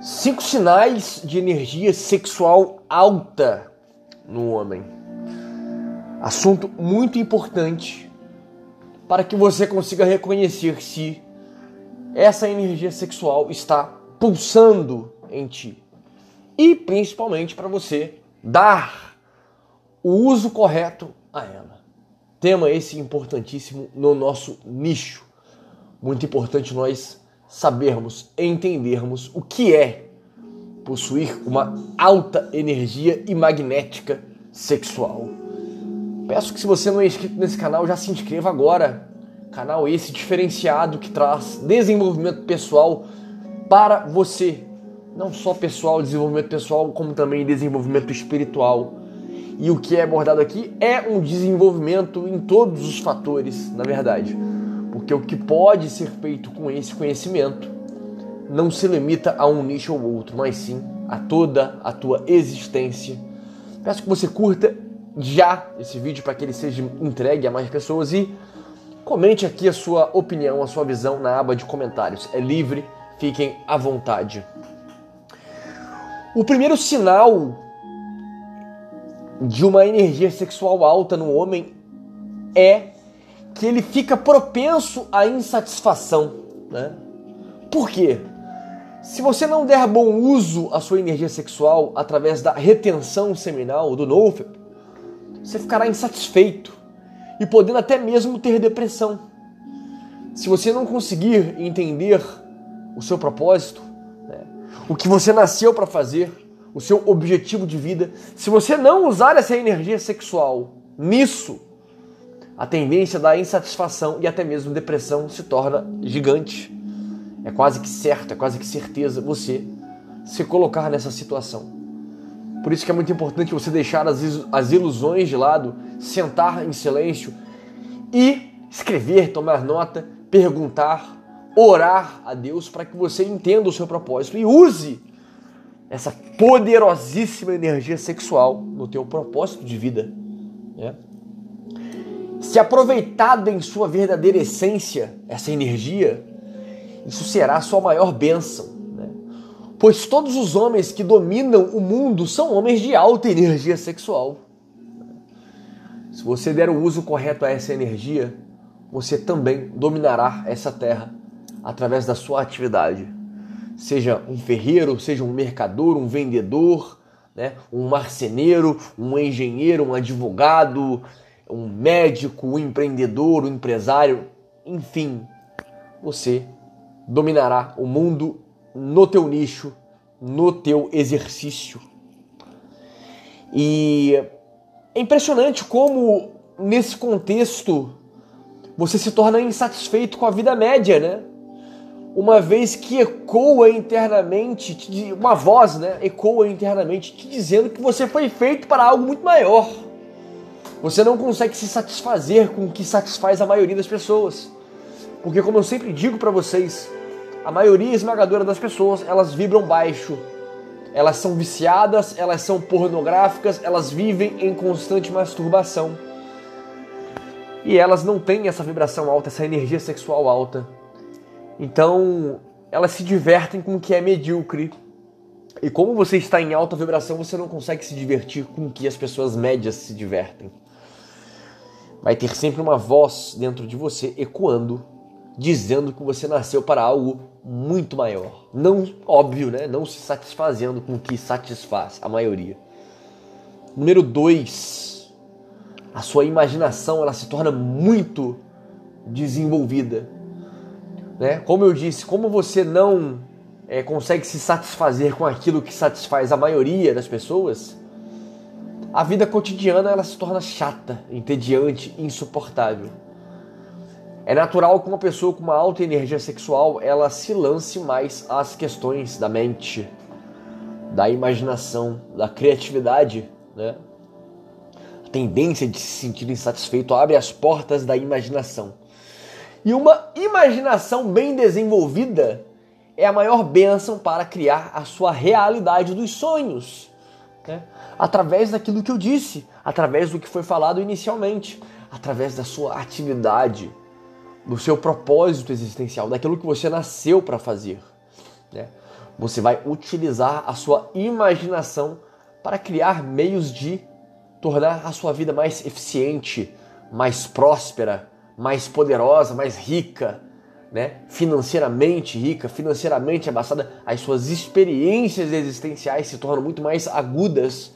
Cinco sinais de energia sexual alta no homem. Assunto muito importante para que você consiga reconhecer se essa energia sexual está pulsando em ti. E principalmente para você dar o uso correto a ela. Tema esse importantíssimo no nosso nicho. Muito importante nós sabermos, entendermos o que é possuir uma alta energia e magnética sexual. Peço que se você não é inscrito nesse canal, já se inscreva agora. Canal esse diferenciado que traz desenvolvimento pessoal para você. Não só pessoal, desenvolvimento pessoal, como também desenvolvimento espiritual. E o que é abordado aqui é um desenvolvimento em todos os fatores, na verdade. Porque o que pode ser feito com esse conhecimento não se limita a um nicho ou outro, mas sim a toda a tua existência. Peço que você curta já esse vídeo para que ele seja entregue a mais pessoas e comente aqui a sua opinião, a sua visão na aba de comentários. É livre, fiquem à vontade. O primeiro sinal de uma energia sexual alta no homem é que ele fica propenso à insatisfação. Né? Por quê? Se você não der bom uso à sua energia sexual através da retenção seminal, do NoFap, você ficará insatisfeito e podendo até mesmo ter depressão. Se você não conseguir entender o seu propósito, né, o que você nasceu para fazer, o seu objetivo de vida, se você não usar essa energia sexual nisso, a tendência da insatisfação e até mesmo depressão se torna gigante. É quase que certo, é quase que certeza você se colocar nessa situação. Por isso que é muito importante você deixar as, ilusões de lado, sentar em silêncio e escrever, tomar nota, perguntar, orar a Deus para que você entenda o seu propósito e use essa poderosíssima energia sexual no teu propósito de vida. Né? Se aproveitada em sua verdadeira essência, essa energia, isso será a sua maior bênção. Né? Pois todos os homens que dominam o mundo são homens de alta energia sexual. Se você der o uso correto a essa energia, você também dominará essa terra através da sua atividade. Seja um ferreiro, seja um mercador, um vendedor, né? um marceneiro, um engenheiro, um advogado, um médico, um empreendedor, um empresário, enfim, você dominará o mundo no teu nicho, no teu exercício. E é impressionante como nesse contexto você se torna insatisfeito com a vida média, né? Uma vez que ecoa internamente, uma voz, né? Ecoa internamente te dizendo que você foi feito para algo muito maior você não consegue se satisfazer com o que satisfaz a maioria das pessoas. Porque como eu sempre digo para vocês, a maioria esmagadora das pessoas, elas vibram baixo. Elas são viciadas, elas são pornográficas, elas vivem em constante masturbação. E elas não têm essa vibração alta, essa energia sexual alta. Então, elas se divertem com o que é medíocre. E como você está em alta vibração, você não consegue se divertir com o que as pessoas médias se divertem vai ter sempre uma voz dentro de você ecoando, dizendo que você nasceu para algo muito maior. Não, óbvio, né? Não se satisfazendo com o que satisfaz a maioria. Número dois, a sua imaginação ela se torna muito desenvolvida. Né? Como eu disse, como você não é, consegue se satisfazer com aquilo que satisfaz a maioria das pessoas, a vida cotidiana ela se torna chata, entediante, insuportável. É natural que uma pessoa com uma alta energia sexual ela se lance mais às questões da mente, da imaginação, da criatividade, né? A tendência de se sentir insatisfeito abre as portas da imaginação. E uma imaginação bem desenvolvida é a maior bênção para criar a sua realidade dos sonhos né? através daquilo que eu disse, através do que foi falado inicialmente, através da sua atividade, do seu propósito existencial, daquilo que você nasceu para fazer. Né? você vai utilizar a sua imaginação para criar meios de tornar a sua vida mais eficiente, mais próspera, mais poderosa, mais rica, né? financeiramente rica, financeiramente abastada. As suas experiências existenciais se tornam muito mais agudas,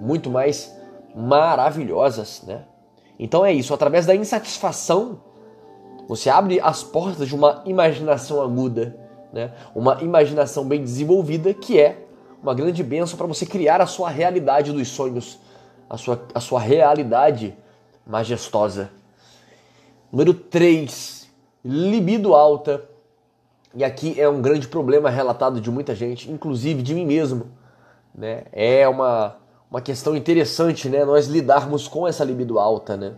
muito mais maravilhosas. Né? Então é isso, através da insatisfação, você abre as portas de uma imaginação aguda, né? uma imaginação bem desenvolvida, que é uma grande benção para você criar a sua realidade dos sonhos, a sua, a sua realidade majestosa. Número 3, libido alta. E aqui é um grande problema relatado de muita gente, inclusive de mim mesmo. Né? É uma, uma questão interessante né? nós lidarmos com essa libido alta. Né?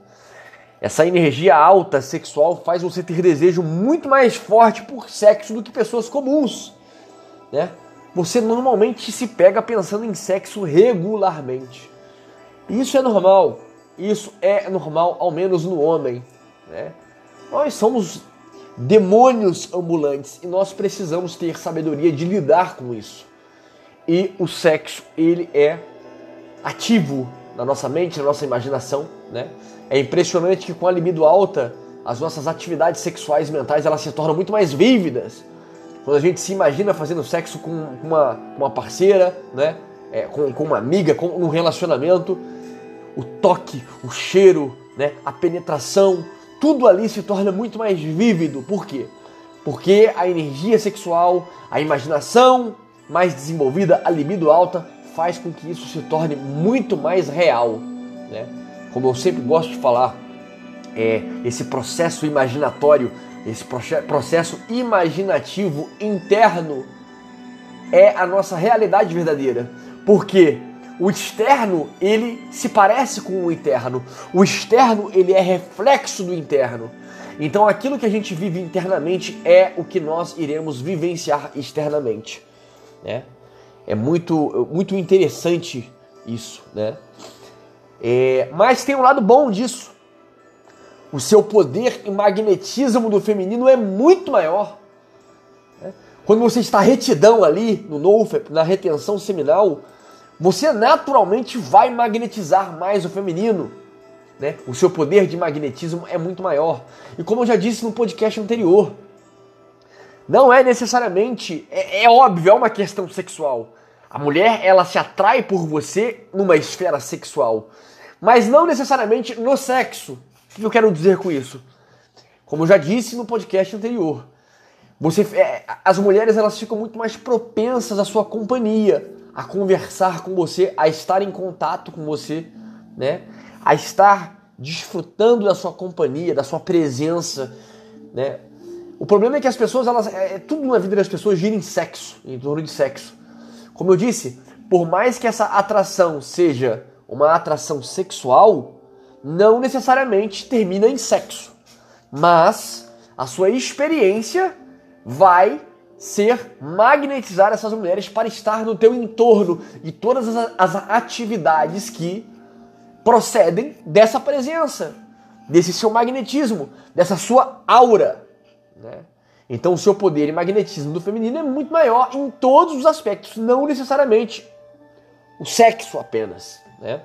Essa energia alta sexual faz você ter desejo muito mais forte por sexo do que pessoas comuns. Né? Você normalmente se pega pensando em sexo regularmente. Isso é normal. Isso é normal, ao menos no homem. Né? Nós somos demônios ambulantes e nós precisamos ter sabedoria de lidar com isso. E o sexo, ele é ativo na nossa mente, na nossa imaginação, né? É impressionante que com a libido alta, as nossas atividades sexuais mentais elas se tornam muito mais vívidas. Quando a gente se imagina fazendo sexo com uma, uma parceira, né? É, com, com uma amiga, com um relacionamento, o toque, o cheiro, né? a penetração, tudo ali se torna muito mais vívido. Por quê? Porque a energia sexual, a imaginação mais desenvolvida, a libido alta, faz com que isso se torne muito mais real. Né? Como eu sempre gosto de falar, é, esse processo imaginatório, esse processo imaginativo interno é a nossa realidade verdadeira. Porque o externo, ele se parece com o interno. O externo, ele é reflexo do interno. Então aquilo que a gente vive internamente é o que nós iremos vivenciar externamente, né? É muito, muito interessante isso, né? É, mas tem um lado bom disso. O seu poder e magnetismo do feminino é muito maior. Né? Quando você está retidão ali no NoFap, na retenção seminal, você naturalmente vai magnetizar mais o feminino. Né? O seu poder de magnetismo é muito maior. E como eu já disse no podcast anterior, não é necessariamente, é, é óbvio, é uma questão sexual. A mulher, ela se atrai por você numa esfera sexual, mas não necessariamente no sexo. O que eu quero dizer com isso? Como eu já disse no podcast anterior, você, é, as mulheres elas ficam muito mais propensas à sua companhia a conversar com você, a estar em contato com você, né? A estar desfrutando da sua companhia, da sua presença, né? O problema é que as pessoas, elas, é, é, tudo na vida das pessoas gira em sexo, em torno de sexo. Como eu disse, por mais que essa atração seja uma atração sexual, não necessariamente termina em sexo. Mas a sua experiência vai ser magnetizar essas mulheres para estar no teu entorno e todas as, as atividades que procedem dessa presença, desse seu magnetismo, dessa sua aura. Né? Então, o seu poder e magnetismo do feminino é muito maior em todos os aspectos, não necessariamente o sexo apenas. Né?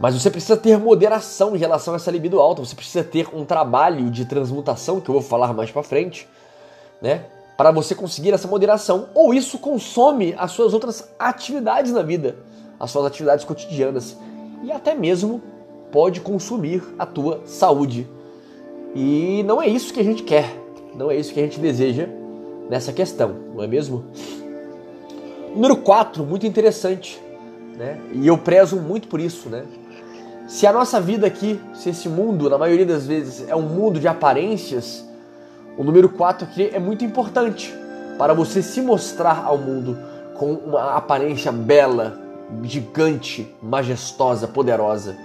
Mas você precisa ter moderação em relação a essa libido alta, você precisa ter um trabalho de transmutação, que eu vou falar mais para frente, né? Para você conseguir essa moderação, ou isso consome as suas outras atividades na vida, as suas atividades cotidianas, e até mesmo pode consumir a tua saúde. E não é isso que a gente quer, não é isso que a gente deseja nessa questão, não é mesmo? Número 4, muito interessante, né? E eu prezo muito por isso, né? Se a nossa vida aqui, se esse mundo, na maioria das vezes, é um mundo de aparências, o número 4 aqui é muito importante para você se mostrar ao mundo com uma aparência bela, gigante, majestosa, poderosa.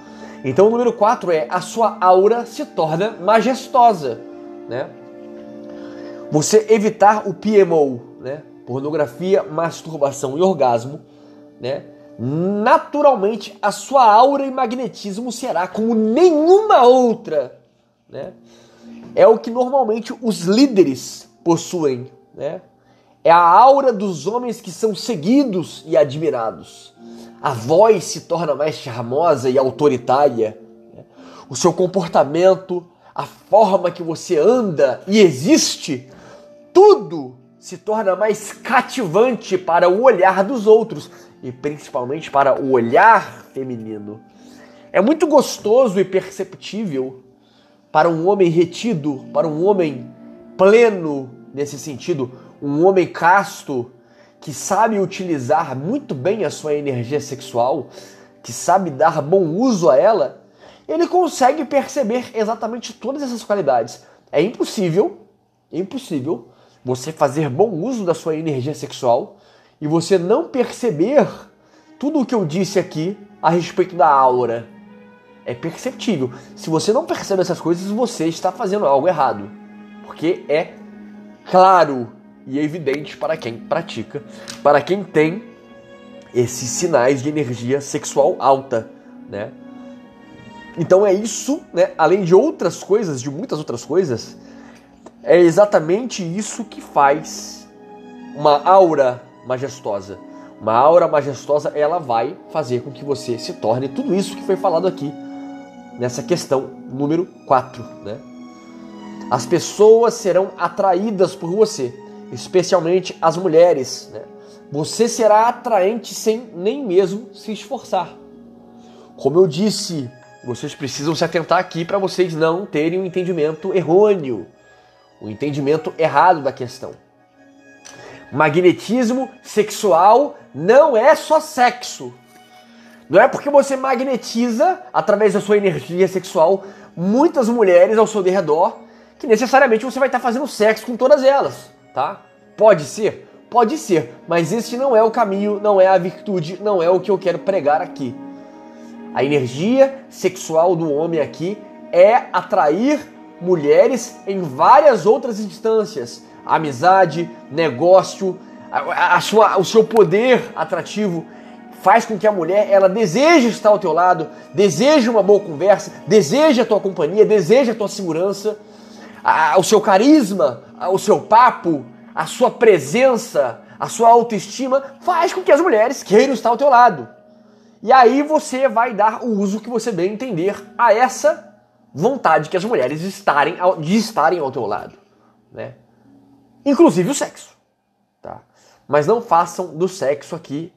Então o número 4 é a sua aura se torna majestosa, né? Você evitar o PMO, né? Pornografia, masturbação e orgasmo, né? Naturalmente a sua aura e magnetismo será como nenhuma outra, né? É o que normalmente os líderes possuem, né? É a aura dos homens que são seguidos e admirados. A voz se torna mais charmosa e autoritária. O seu comportamento, a forma que você anda e existe, tudo se torna mais cativante para o olhar dos outros e principalmente para o olhar feminino. É muito gostoso e perceptível para um homem retido, para um homem pleno nesse sentido, um homem casto que sabe utilizar muito bem a sua energia sexual, que sabe dar bom uso a ela, ele consegue perceber exatamente todas essas qualidades. É impossível, é impossível você fazer bom uso da sua energia sexual e você não perceber tudo o que eu disse aqui a respeito da aura. É perceptível. Se você não percebe essas coisas, você está fazendo algo errado. Porque é claro e evidente para quem pratica, para quem tem esses sinais de energia sexual alta, né? Então é isso, né? Além de outras coisas, de muitas outras coisas, é exatamente isso que faz uma aura majestosa. Uma aura majestosa, ela vai fazer com que você se torne tudo isso que foi falado aqui nessa questão número 4, né? As pessoas serão atraídas por você, especialmente as mulheres, né? Você será atraente sem nem mesmo se esforçar. Como eu disse, vocês precisam se atentar aqui para vocês não terem um entendimento errôneo o entendimento errado da questão. Magnetismo sexual não é só sexo. Não é porque você magnetiza através da sua energia sexual muitas mulheres ao seu redor que necessariamente você vai estar fazendo sexo com todas elas, tá? Pode ser? Pode ser, mas esse não é o caminho, não é a virtude, não é o que eu quero pregar aqui. A energia sexual do homem aqui é atrair mulheres em várias outras instâncias: amizade, negócio, a, a sua, o seu poder atrativo faz com que a mulher ela deseje estar ao teu lado, deseje uma boa conversa, deseje a tua companhia, deseje a tua segurança, a, o seu carisma, a, o seu papo, a sua presença, a sua autoestima faz com que as mulheres queiram estar ao teu lado. E aí você vai dar o uso que você bem entender a essa vontade que as mulheres estarem ao, de estarem ao teu lado, né? Inclusive o sexo, tá? Mas não façam do sexo aqui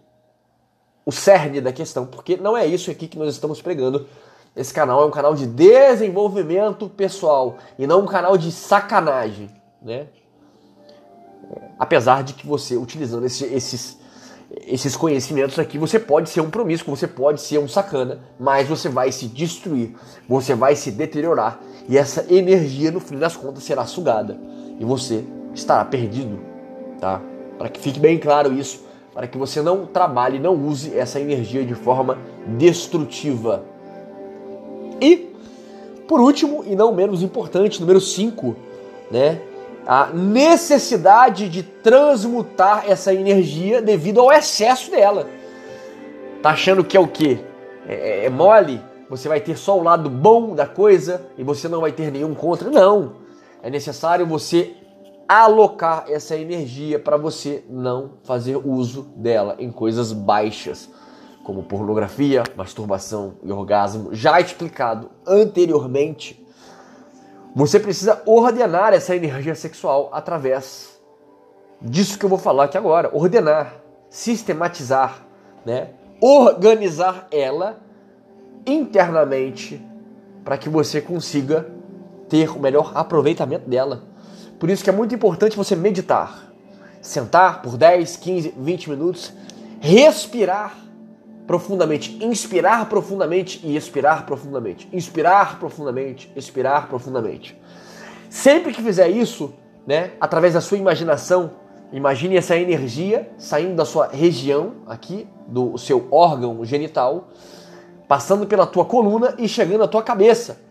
o cerne da questão, porque não é isso aqui que nós estamos pregando. Esse canal é um canal de desenvolvimento pessoal e não um canal de sacanagem, né? Apesar de que você utilizando esse, esses esses conhecimentos aqui, você pode ser um promíscuo, você pode ser um sacana, mas você vai se destruir, você vai se deteriorar e essa energia no fim das contas será sugada e você estará perdido, tá? Para que fique bem claro isso, para que você não trabalhe, não use essa energia de forma destrutiva. E por último, e não menos importante, número 5, né? a necessidade de transmutar essa energia devido ao excesso dela. Tá achando que é o quê? É, é, é mole? Você vai ter só o lado bom da coisa e você não vai ter nenhum contra? Não. É necessário você alocar essa energia para você não fazer uso dela em coisas baixas, como pornografia, masturbação e orgasmo, já explicado anteriormente você precisa ordenar essa energia sexual através disso que eu vou falar aqui agora. Ordenar, sistematizar, né? organizar ela internamente para que você consiga ter o melhor aproveitamento dela. Por isso que é muito importante você meditar. Sentar por 10, 15, 20 minutos, respirar profundamente, inspirar profundamente e expirar profundamente. Inspirar profundamente, expirar profundamente. Sempre que fizer isso, né, através da sua imaginação, imagine essa energia saindo da sua região aqui, do seu órgão genital, passando pela tua coluna e chegando à tua cabeça.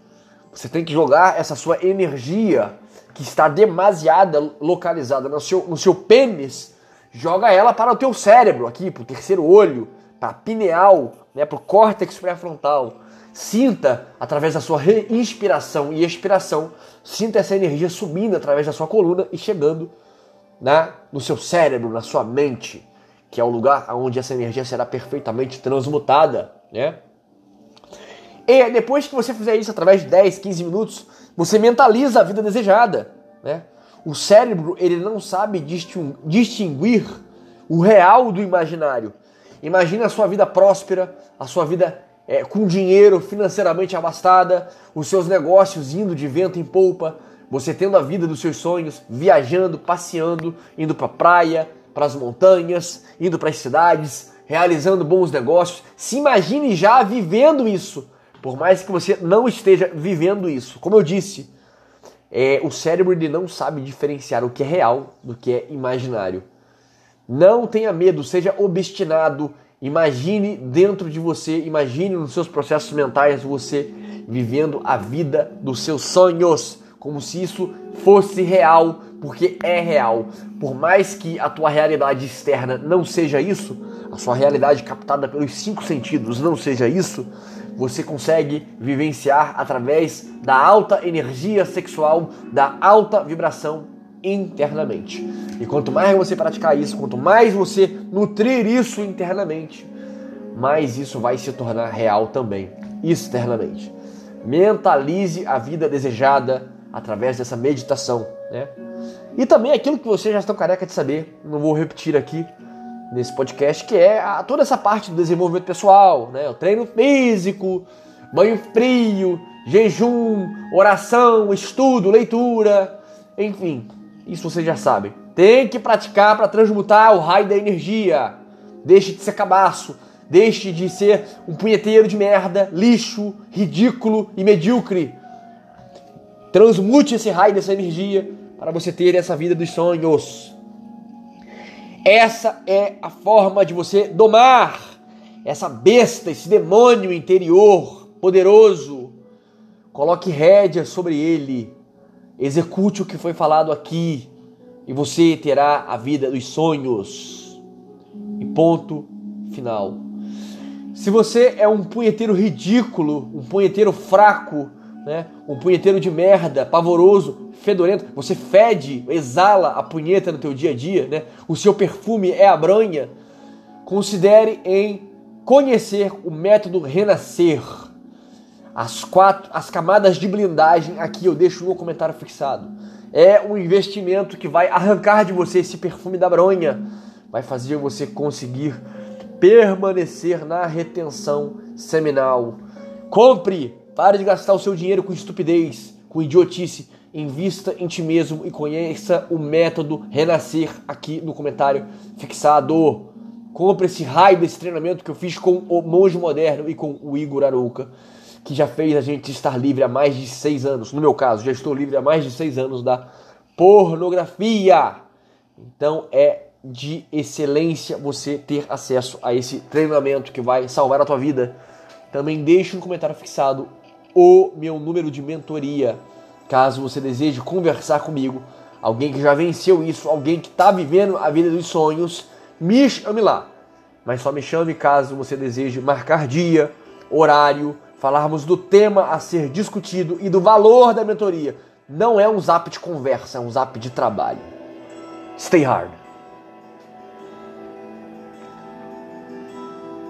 Você tem que jogar essa sua energia que está demasiada localizada no seu, no seu pênis, joga ela para o teu cérebro aqui, para o terceiro olho, para a pineal, né, para o córtex pré-frontal. Sinta através da sua inspiração e expiração, sinta essa energia subindo através da sua coluna e chegando né, no seu cérebro, na sua mente, que é o lugar onde essa energia será perfeitamente transmutada, né? E depois que você fizer isso através de 10, 15 minutos, você mentaliza a vida desejada, né? O cérebro, ele não sabe distinguir o real do imaginário. Imagine a sua vida próspera, a sua vida é, com dinheiro, financeiramente abastada, os seus negócios indo de vento em polpa, você tendo a vida dos seus sonhos, viajando, passeando, indo para a praia, para as montanhas, indo para as cidades, realizando bons negócios. Se imagine já vivendo isso, por mais que você não esteja vivendo isso. Como eu disse, é, o cérebro ele não sabe diferenciar o que é real do que é imaginário. Não tenha medo, seja obstinado. Imagine dentro de você, imagine nos seus processos mentais você vivendo a vida dos seus sonhos, como se isso fosse real, porque é real. Por mais que a tua realidade externa não seja isso, a sua realidade captada pelos cinco sentidos não seja isso, você consegue vivenciar através da alta energia sexual, da alta vibração internamente. E quanto mais você praticar isso, quanto mais você nutrir isso internamente, mais isso vai se tornar real também, externamente. Mentalize a vida desejada através dessa meditação, né? E também aquilo que vocês já estão careca de saber, não vou repetir aqui nesse podcast, que é a, toda essa parte do desenvolvimento pessoal, né? O treino físico, banho frio, jejum, oração, estudo, leitura, enfim, isso vocês já sabem. Tem que praticar para transmutar o raio da energia. Deixe de ser cabaço. Deixe de ser um punheteiro de merda, lixo, ridículo e medíocre. Transmute esse raio dessa energia para você ter essa vida dos sonhos. Essa é a forma de você domar essa besta, esse demônio interior poderoso. Coloque rédea sobre ele Execute o que foi falado aqui e você terá a vida dos sonhos. E ponto final. Se você é um punheteiro ridículo, um punheteiro fraco, né? um punheteiro de merda, pavoroso, fedorento, você fede, exala a punheta no teu dia a dia, né? o seu perfume é a branha, considere em conhecer o método renascer as quatro, as camadas de blindagem aqui eu deixo no comentário fixado. É um investimento que vai arrancar de você esse perfume da bronha, vai fazer você conseguir permanecer na retenção seminal. Compre, pare de gastar o seu dinheiro com estupidez, com idiotice. Invista em ti mesmo e conheça o método Renascer aqui no comentário fixado. Compre esse raio desse treinamento que eu fiz com o Monge Moderno e com o Igor Arouca que já fez a gente estar livre há mais de seis anos. No meu caso, já estou livre há mais de seis anos da pornografia. Então é de excelência você ter acesso a esse treinamento que vai salvar a tua vida. Também deixe no comentário fixado o meu número de mentoria, caso você deseje conversar comigo, alguém que já venceu isso, alguém que está vivendo a vida dos sonhos, me chame lá. Mas só me chame caso você deseje marcar dia, horário, falarmos do tema a ser discutido e do valor da mentoria. Não é um zap de conversa, é um zap de trabalho. Stay hard.